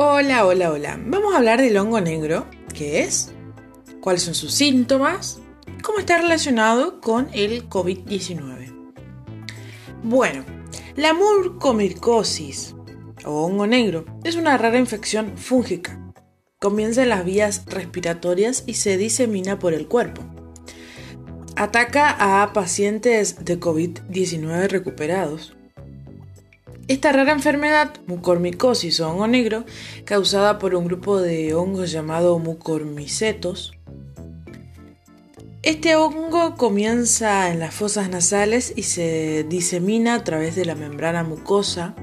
Hola, hola, hola. Vamos a hablar del hongo negro. ¿Qué es? ¿Cuáles son sus síntomas? ¿Cómo está relacionado con el COVID-19? Bueno, la mucormicosis o hongo negro es una rara infección fúngica. Comienza en las vías respiratorias y se disemina por el cuerpo. Ataca a pacientes de COVID-19 recuperados esta rara enfermedad, mucormicosis o hongo negro, causada por un grupo de hongos llamado mucormicetos, este hongo comienza en las fosas nasales y se disemina a través de la membrana mucosa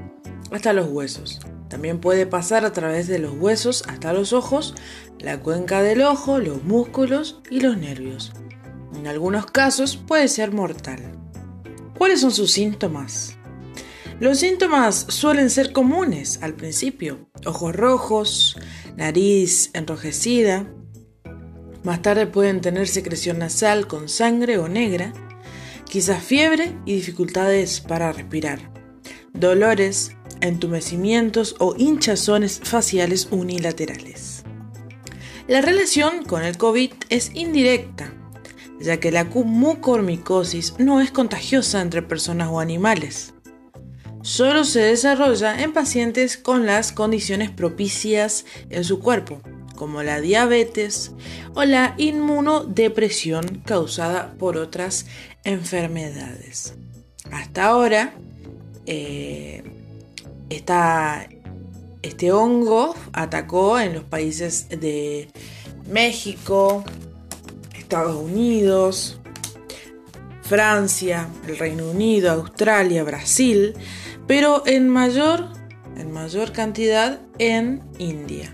hasta los huesos. También puede pasar a través de los huesos hasta los ojos, la cuenca del ojo, los músculos y los nervios. En algunos casos puede ser mortal. ¿Cuáles son sus síntomas? Los síntomas suelen ser comunes al principio. Ojos rojos, nariz enrojecida. Más tarde pueden tener secreción nasal con sangre o negra, quizás fiebre y dificultades para respirar. Dolores, entumecimientos o hinchazones faciales unilaterales. La relación con el COVID es indirecta, ya que la mucormicosis no es contagiosa entre personas o animales solo se desarrolla en pacientes con las condiciones propicias en su cuerpo, como la diabetes o la inmunodepresión causada por otras enfermedades. Hasta ahora, eh, este hongo atacó en los países de México, Estados Unidos, Francia, el Reino Unido, Australia, Brasil, pero en mayor, en mayor cantidad en India.